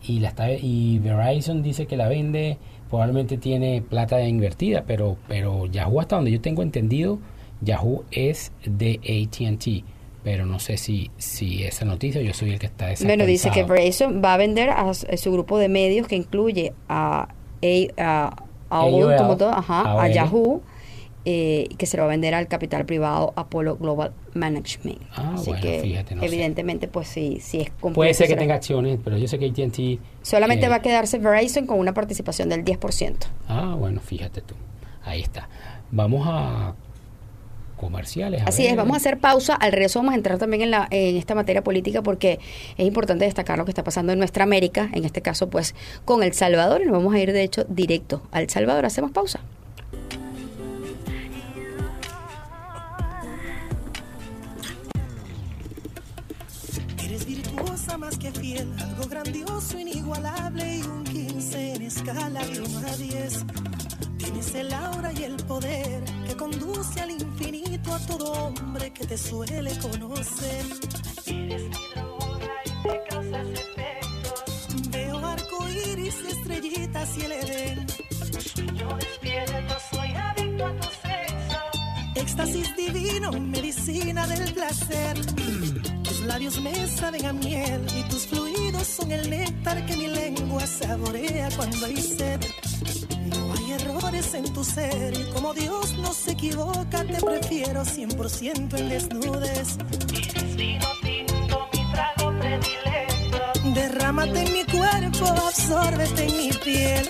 y la está y Verizon dice que la vende, probablemente tiene plata invertida, pero pero Yahoo hasta donde yo tengo entendido, Yahoo es de AT&T, pero no sé si si esa noticia yo soy el que está Bueno, dice que desactualizado. Verizon va a vender a, su- a su grupo de medios que incluye a, a, a, AOL, AOL, como todo, ajá, a. Yahoo, eh, que se lo va a vender al capital privado Apollo Global Management. Ah, Así bueno, que fíjate, no sé. evidentemente, pues sí, sí es. Puede ser que será- tenga acciones, pero yo sé que AT&T Solamente eh, va a quedarse Verizon con una participación del 10%. Ah, bueno, fíjate tú. Ahí está. Vamos a comerciales. a Así ver. es, vamos a hacer pausa. Al regreso vamos a entrar también en, la, en esta materia política porque es importante destacar lo que está pasando en nuestra América, en este caso pues con El Salvador. Y nos vamos a ir de hecho directo al Salvador. Hacemos pausa. Algo grandioso, inigualable y un 15 en escala de 1 a 10. Tienes el aura y el poder que conduce al infinito a todo hombre que te suele conocer. Eres mi droga y me causas efectos. Veo arco iris, estrellitas y el Edén. Sueño despierto, soy adicto a tu sexo. Éxtasis divino, medicina del placer. *clears throat* Labios me saben a miel y tus fluidos son el néctar que mi lengua saborea cuando hay sed. No hay errores en tu ser y como Dios no se equivoca, te prefiero 100% en desnudes. Derrámate en mi cuerpo, absórbete en mi piel.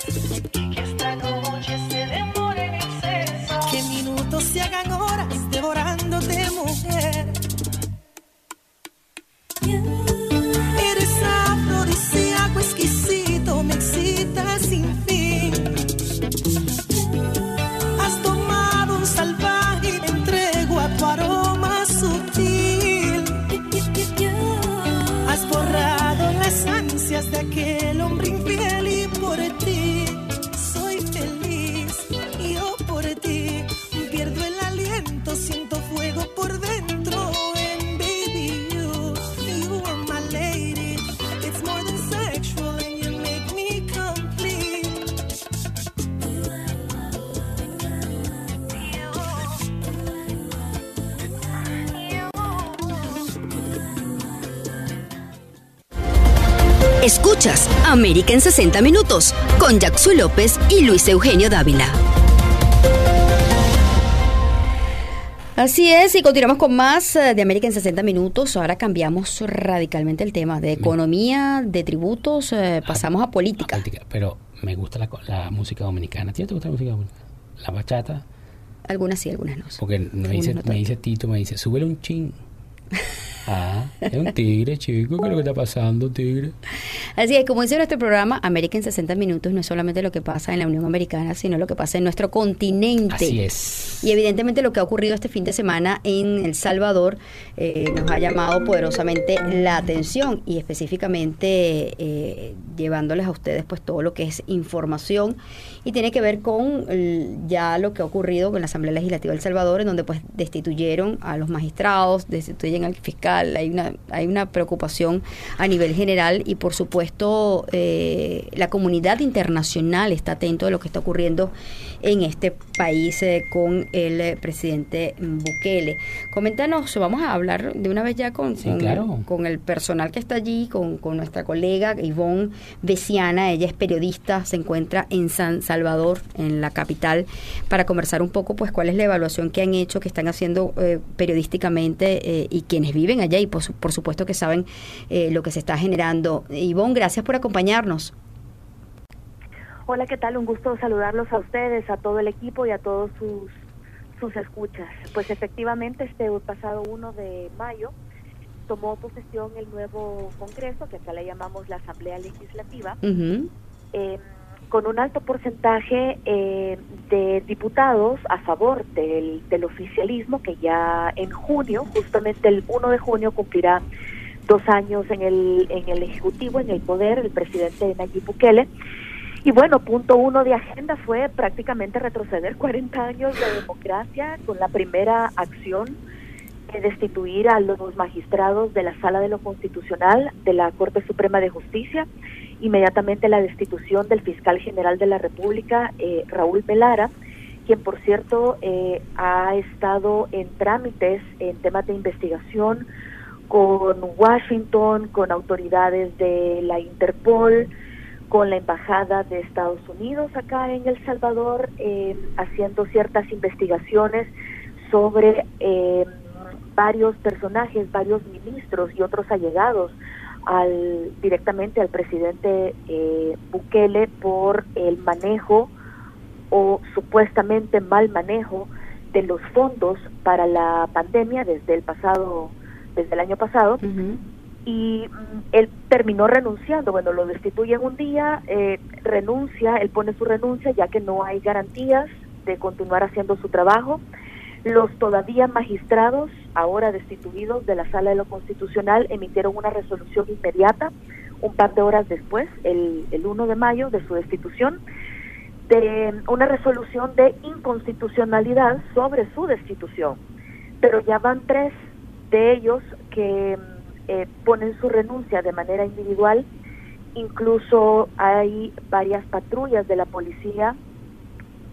Y que esta noche se demore en exceso. Que minutos se hagan horas devorándote, mujer. Eres Escuchas América en 60 Minutos con Jackson López y Luis Eugenio Dávila. Así es, y continuamos con más eh, de América en 60 Minutos. Ahora cambiamos radicalmente el tema de economía, de tributos, eh, pasamos a política. política, Pero me gusta la, la música dominicana. ¿A no te gusta la música dominicana? La bachata. Algunas sí, algunas no. Porque me Algunas dice, no me dice Tito, me dice, súbele un chin. *laughs* Ah, es un tigre, chico. ¿Qué es lo que está pasando, tigre? Así es, como dice nuestro programa, América en 60 Minutos no es solamente lo que pasa en la Unión Americana, sino lo que pasa en nuestro continente. Así es. Y evidentemente lo que ha ocurrido este fin de semana en El Salvador eh, nos ha llamado poderosamente la atención y específicamente eh, llevándoles a ustedes pues todo lo que es información y tiene que ver con ya lo que ha ocurrido con la Asamblea Legislativa de El Salvador, en donde pues destituyeron a los magistrados, destituyen al fiscal, hay una, hay una preocupación a nivel general y por supuesto eh, la comunidad internacional está atento de lo que está ocurriendo en este país eh, con el eh, presidente Bukele. Coméntanos, vamos a hablar de una vez ya con, con, el personal que está allí, con, con nuestra colega Ivonne Veciana, ella es periodista, se encuentra en San Salvador, en la capital, para conversar un poco pues cuál es la evaluación que han hecho, que están haciendo eh, periodísticamente y quienes viven allá y por, por supuesto que saben lo que se está generando. Ivonne, gracias por acompañarnos. Hola, ¿qué tal? Un gusto saludarlos a ustedes, a todo el equipo y a todos sus, sus escuchas. Pues efectivamente, este pasado 1 de mayo tomó posesión el nuevo Congreso, que acá le llamamos la Asamblea Legislativa, eh, con un alto porcentaje eh, de diputados a favor del, del oficialismo, que ya en junio, justamente el 1 de junio, cumplirá dos años en el, en el Ejecutivo, en el poder, el presidente Nayib Bukele. Y bueno, punto uno de agenda fue prácticamente retroceder 40 años de democracia con la primera acción destituir a los magistrados de la Sala de lo Constitucional de la Corte Suprema de Justicia, inmediatamente la destitución del fiscal general de la República, eh, Raúl Melara, quien por cierto eh, ha estado en trámites en temas de investigación con Washington, con autoridades de la Interpol, con la Embajada de Estados Unidos acá en El Salvador, eh, haciendo ciertas investigaciones sobre eh, varios personajes, varios ministros y otros allegados al directamente al presidente eh, Bukele por el manejo o supuestamente mal manejo de los fondos para la pandemia desde el pasado desde el año pasado y mm, él terminó renunciando. Bueno, lo destituyen un día, eh, renuncia, él pone su renuncia ya que no hay garantías de continuar haciendo su trabajo. Los todavía magistrados, ahora destituidos de la Sala de lo Constitucional, emitieron una resolución inmediata, un par de horas después, el, el 1 de mayo de su destitución, de una resolución de inconstitucionalidad sobre su destitución. Pero ya van tres de ellos que eh, ponen su renuncia de manera individual. Incluso hay varias patrullas de la Policía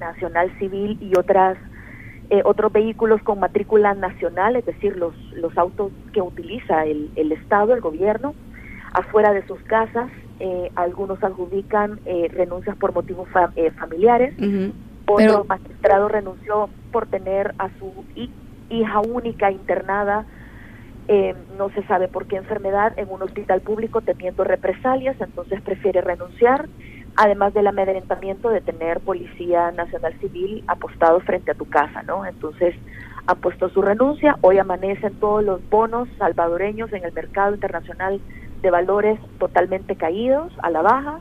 Nacional Civil y otras eh, otros vehículos con matrícula nacional, es decir, los, los autos que utiliza el, el Estado, el gobierno, afuera de sus casas. Eh, algunos adjudican renuncias por motivos familiares. Otro magistrado renunció por tener a su hija única internada eh, no se sabe por qué enfermedad en un hospital público teniendo represalias, entonces prefiere renunciar, además del amedrentamiento de tener Policía Nacional Civil apostado frente a tu casa, ¿no? Entonces ha puesto su renuncia, hoy amanecen todos los bonos salvadoreños en el mercado internacional de valores totalmente caídos, a la baja,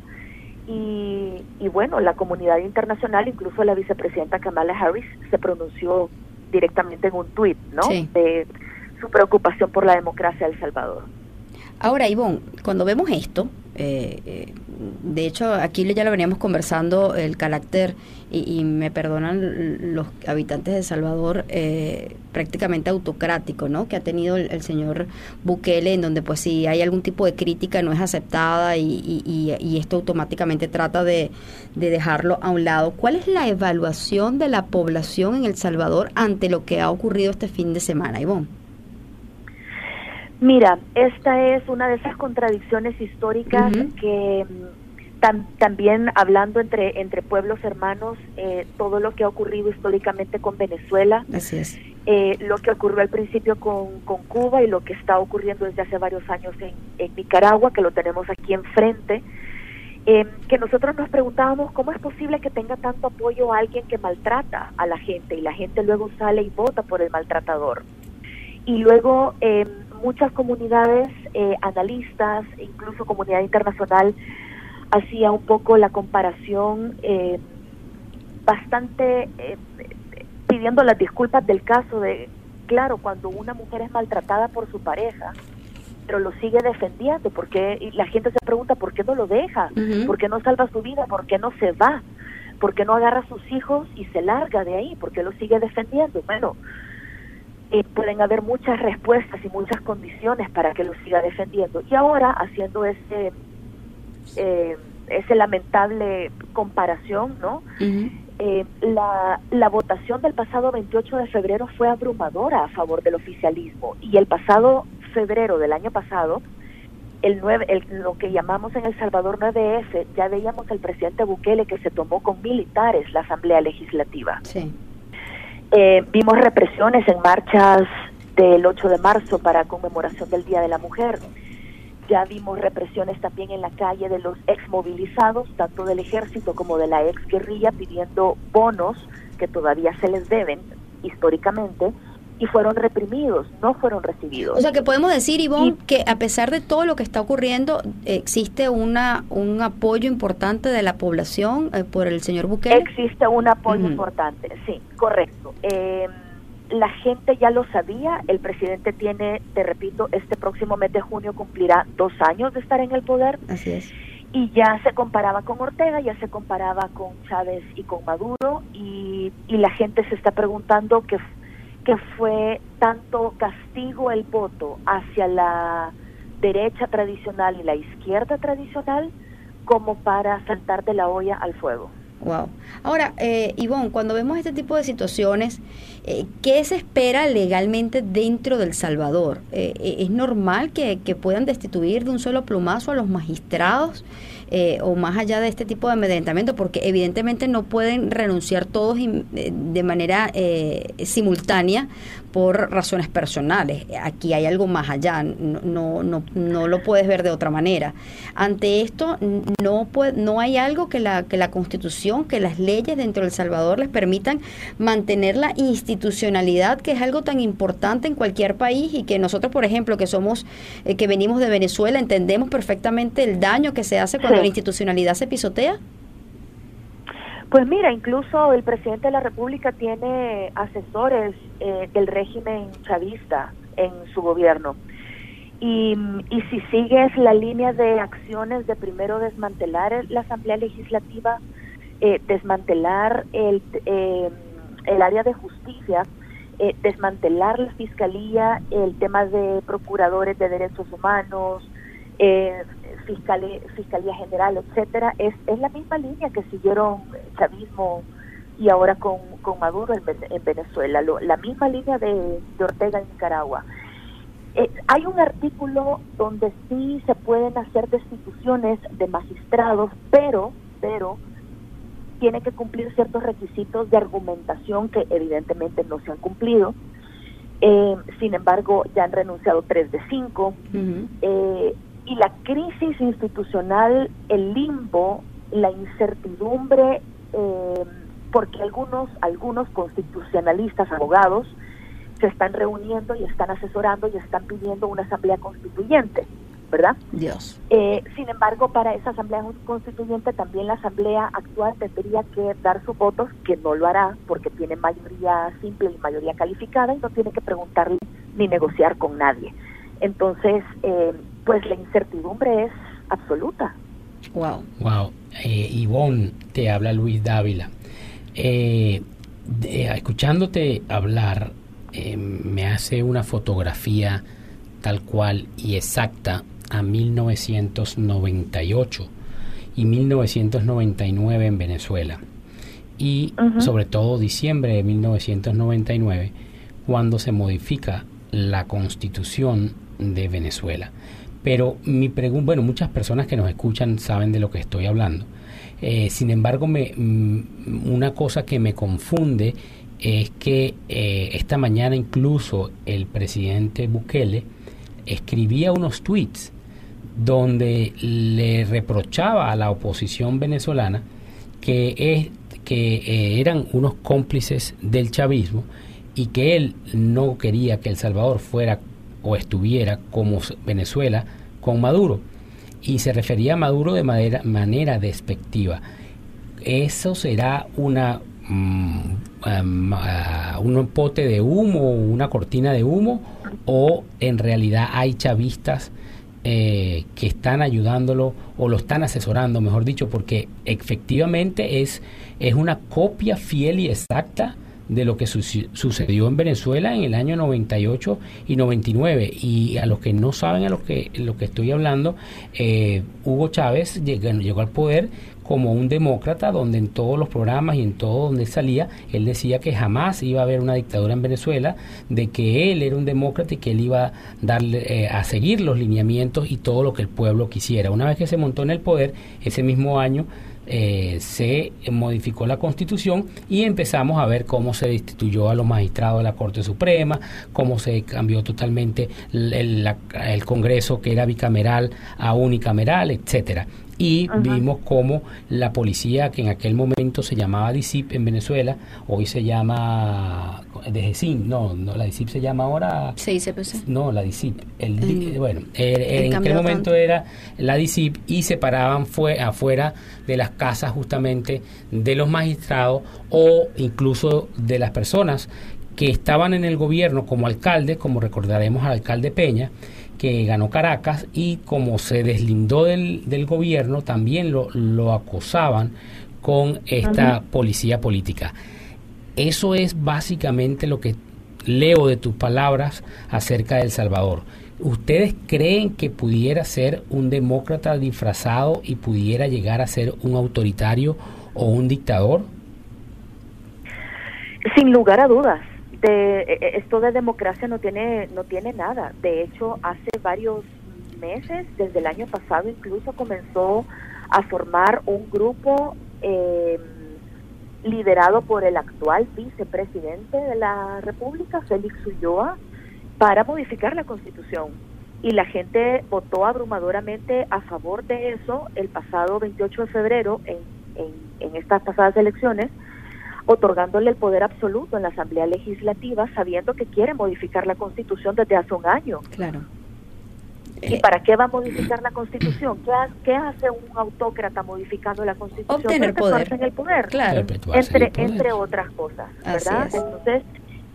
y, bueno, la comunidad internacional, incluso la vicepresidenta Kamala Harris, se pronunció directamente en un tuit, ¿no? De, su preocupación por la democracia de El Salvador. Ahora, Ivonne, cuando vemos esto, eh, eh, de hecho, aquí ya lo veníamos conversando, el carácter, y, me perdonan los habitantes de Salvador, eh, prácticamente autocrático, ¿no? Que ha tenido el, señor Bukele, en donde pues si hay algún tipo de crítica no es aceptada y, esto automáticamente trata de, de, dejarlo a un lado. ¿Cuál es la evaluación de la población en El Salvador ante lo que ha ocurrido este fin de semana, Ivonne? Mira, esta es una de esas contradicciones históricas que mm, también hablando entre entre pueblos hermanos, eh, todo lo que ha ocurrido históricamente con Venezuela, Así es. Eh, lo que ocurrió al principio con, con, Cuba y lo que está ocurriendo desde hace varios años en, en Nicaragua, que lo tenemos aquí enfrente, eh, que nosotros nos preguntábamos cómo es posible que tenga tanto apoyo a alguien que maltrata a la gente y la gente luego sale y vota por el maltratador. Y luego eh, muchas comunidades, eh, analistas, incluso comunidad internacional, hacía un poco la comparación eh, bastante eh, pidiendo las disculpas del caso de, claro, cuando una mujer es maltratada por su pareja, pero lo sigue defendiendo, porque y la gente se pregunta por qué no lo deja, por qué no salva su vida, por qué no se va, por qué no agarra a sus hijos y se larga de ahí, por qué lo sigue defendiendo. Bueno, eh, pueden haber muchas respuestas y muchas condiciones para que lo siga defendiendo. Y ahora, haciendo ese, eh, ese lamentable comparación, ¿no? Eh, la, la votación del pasado 28 de febrero fue abrumadora a favor del oficialismo y el pasado febrero del año pasado, el 9, el, lo que llamamos en El Salvador 9F, ya veíamos el presidente Bukele que se tomó con militares la Asamblea Legislativa. Sí. Eh, vimos represiones en marchas del 8 de marzo para conmemoración del Día de la Mujer. Ya vimos represiones también en la calle de los exmovilizados, tanto del ejército como de la ex guerrilla, pidiendo bonos que todavía se les deben históricamente y fueron reprimidos, no fueron recibidos. O sea que podemos decir, Ivonne, que a pesar de todo lo que está ocurriendo, existe una un apoyo importante de la población eh, por el señor Bukele. Existe un apoyo importante, sí, correcto. Eh, la gente ya lo sabía, el presidente tiene, te repito, este próximo mes de junio cumplirá dos años de estar en el poder. Así es. Y ya se comparaba con Ortega, ya se comparaba con Chávez y con Maduro, y, y la gente se está preguntando que que fue tanto castigo el voto hacia la derecha tradicional y la izquierda tradicional como para saltar de la olla al fuego. Wow. Ahora, eh, Ivonne, cuando vemos este tipo de situaciones, eh, ¿qué se espera legalmente dentro del Salvador? Eh, eh, ¿Es normal que, que, puedan destituir de un solo plumazo a los magistrados eh, o más allá de este tipo de amedrentamiento? Porque evidentemente no pueden renunciar todos de manera simultánea por razones personales. Aquí hay algo más allá, no, no, no, no lo puedes ver de otra manera. Ante esto, no, puede, no hay algo que la, que la Constitución, que las leyes dentro del Salvador les permitan mantener la institucionalidad, que es algo tan importante en cualquier país y que nosotros, por ejemplo, que somos, eh, que venimos de Venezuela, entendemos perfectamente el daño que se hace cuando sí. la institucionalidad se pisotea. Pues mira, incluso el presidente de la República tiene asesores eh, del régimen chavista en su gobierno. Y, y, si sigues la línea de acciones de primero desmantelar la Asamblea Legislativa, eh, desmantelar el, eh, el área de justicia, eh, desmantelar la fiscalía, el tema de procuradores de derechos humanos, eh, fiscalía, fiscalía general, etcétera, es, es la misma línea que siguieron chavismo y ahora con, con Maduro en, en Venezuela, lo, la misma línea de, de Ortega en Nicaragua. Eh, hay un artículo donde sí se pueden hacer destituciones de magistrados, pero, pero tiene que cumplir ciertos requisitos de argumentación que evidentemente no se han cumplido. Eh, sin embargo, ya han renunciado tres de cinco. Uh -huh. eh, y la crisis institucional, el limbo, la incertidumbre, eh, porque algunos, algunos constitucionalistas, abogados, se están reuniendo y están asesorando y están pidiendo una asamblea constituyente, ¿verdad? Dios. Eh, sin embargo, para esa asamblea constituyente también la asamblea actual tendría que dar sus votos, que no lo hará porque tiene mayoría simple y mayoría calificada y no tiene que preguntarle ni negociar con nadie. Entonces, eh, pues la incertidumbre es absoluta. Wow. Wow. Eh, Ivonne, te habla Luis Dávila. Eh, de, escuchándote hablar, eh, me hace una fotografía tal cual y exacta a 1998 y 1999 en Venezuela. Y uh -huh. sobre todo diciembre de 1999, cuando se modifica la constitución de Venezuela. Pero mi pregunta, bueno, muchas personas que nos escuchan saben de lo que estoy hablando. Eh, sin embargo, me, mm, una cosa que me confunde es que eh, esta mañana incluso el presidente Bukele escribía unos tweets donde le reprochaba a la oposición venezolana que, es, que eh, eran unos cómplices del chavismo y que él no quería que El Salvador fuera o estuviera como Venezuela con Maduro. Y se refería a Maduro de manera, despectiva. Eso será una mm, uh, un pote de humo, una cortina de humo, o en realidad hay chavistas eh, que están ayudándolo o lo están asesorando, mejor dicho, porque efectivamente es, es una copia fiel y exacta de lo que sucedió en Venezuela en el año 98 y 99. Y a los que no saben a lo que, lo que estoy hablando, eh, Hugo Chávez llegó, llegó al poder como un demócrata, donde en todos los programas y en todo donde salía, él decía que jamás iba a haber una dictadura en Venezuela, de que él era un demócrata y que él iba a darle eh, a seguir los lineamientos y todo lo que el pueblo quisiera. Una vez que se montó en el poder, ese mismo año eh, se modificó la constitución y empezamos a ver cómo se destituyó a los magistrados de la Corte Suprema, cómo se cambió totalmente el, el Congreso que era bicameral a unicameral, etcétera y vimos cómo la policía, que en aquel momento se llamaba DICIP en Venezuela, hoy se llama DGCIN, no, no, la DICIP se llama ahora... CICPC. No, la DICIP. El, bueno, en aquel momento era la DICIP y se paraban fue, afuera de las casas justamente de los magistrados o incluso de las personas que estaban en el gobierno como alcaldes, como recordaremos al alcalde Peña, que ganó Caracas y como se deslindó del, del gobierno, también lo, lo, acosaban con esta policía política. Eso es básicamente lo que leo de tus palabras acerca de El Salvador. ¿Ustedes creen que pudiera ser un demócrata disfrazado y pudiera llegar a ser un autoritario o un dictador? Sin lugar a dudas de e, e, esto de democracia no tiene no tiene nada. De hecho, hace varios meses, desde el año pasado incluso comenzó a formar un grupo eh, liderado por el actual vicepresidente de la República, Félix Ulloa, para modificar la Constitución. Y la gente votó abrumadoramente a favor de eso el pasado 28 de febrero en, en, en estas pasadas elecciones otorgándole el poder absoluto en la Asamblea Legislativa, sabiendo que quiere modificar la Constitución desde hace un año. Claro. ¿Y eh, para qué va a modificar la Constitución? ¿Qué, hace un autócrata modificando la Constitución? Obtener poder. En el poder. Claro. Entre, entre otras cosas, ¿verdad? Entonces,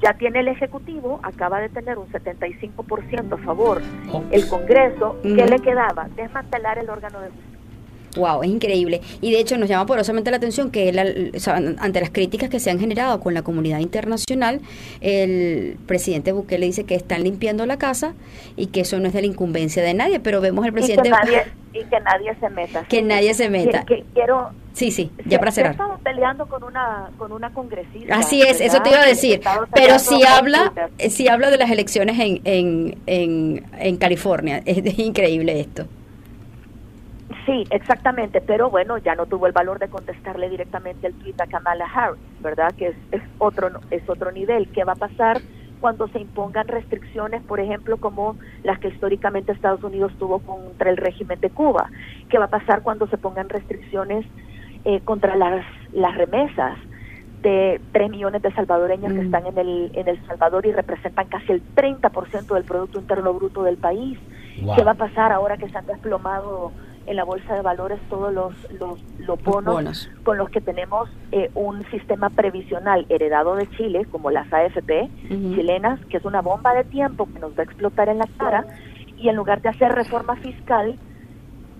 ya tiene el Ejecutivo, acaba de tener un 75% a favor el Congreso, ¿qué le quedaba? Desmantelar el órgano de justicia Wow, es increíble. Y de hecho nos llama poderosamente la atención que ante las críticas que se han generado con la comunidad internacional, el presidente Bukele dice que están limpiando la casa y que eso no es de la incumbencia de nadie, pero vemos al presidente... Y que nadie, se meta. Que nadie se meta. quiero... Sí, sí, ya para cerrar. Estamos peleando con una, con una congresista. Así es, eso te iba a decir. Pero si habla, si habla de las elecciones en, en, en, en California, es increíble esto. Sí, exactamente, pero bueno, ya no tuvo el valor de contestarle directamente el tweet a Kamala Harris, ¿verdad? Que es, otro es otro nivel. ¿Qué va a pasar cuando se impongan restricciones, por ejemplo, como las que históricamente Estados Unidos tuvo contra el régimen de Cuba? ¿Qué va a pasar cuando se pongan restricciones eh, contra las, las remesas? de 3 millones de salvadoreños que mm. están en el, en El Salvador y representan casi el 30% del Producto Interno Bruto del país. ¿Qué va a pasar ahora que se han desplomado en la bolsa de valores todos los, los, los, bonos, con los que tenemos eh, un sistema previsional heredado de Chile, como las AFP chilenas, que es una bomba de tiempo que nos va a explotar en la cara, y en lugar de hacer reforma fiscal,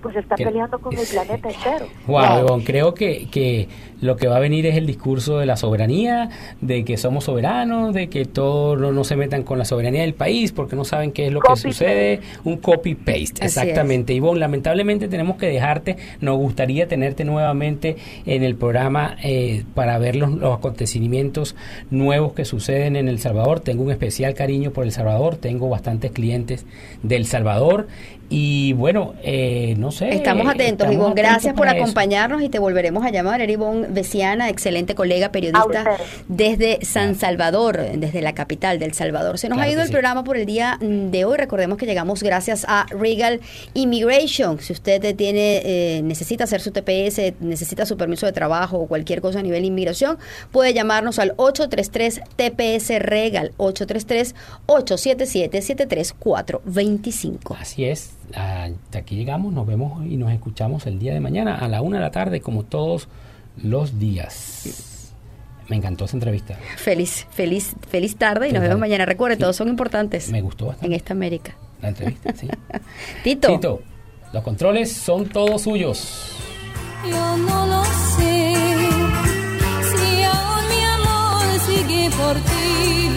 pues está peleando con el planeta entero. Wow, creo que, que lo que va a venir es el discurso de la soberanía, de que somos soberanos, de que todos no, se metan con la soberanía del país porque no saben qué es lo que sucede. Un copy-paste, exactamente. Ivonne, lamentablemente tenemos que dejarte. Nos gustaría tenerte nuevamente en el programa eh, para ver los, los acontecimientos nuevos que suceden en El Salvador. Tengo un especial cariño por El Salvador, tengo bastantes clientes del Salvador Y bueno, eh, no sé. Estamos atentos, estamos Ivonne. Gracias atentos por eso. acompañarnos y te volveremos a llamar. Era Veciana, excelente colega periodista desde San Salvador, desde la capital del Salvador. Se nos Claro ha ido el sí. programa por el día mm, de hoy. Recordemos que llegamos gracias a Regal Immigration. Si usted eh, tiene eh, necesita hacer su TPS, necesita su permiso de trabajo o cualquier cosa a nivel inmigración, puede llamarnos al 833 TPS Regal 833 877 73425. Así es, hasta aquí llegamos, nos vemos y nos escuchamos el día de mañana a la una de la tarde, como todos los días. Me encantó esa entrevista, Feliz, feliz, feliz tarde y nos vemos mañana. Recuerde, Sí. todos son importantes me gustó en bastante esta América. la entrevista. Sí. *laughs* Tito. Tito, los controles son todos suyos. Yo no lo sé si aún mi amor sigue por ti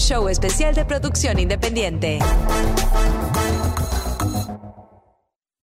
show especial de producción independiente.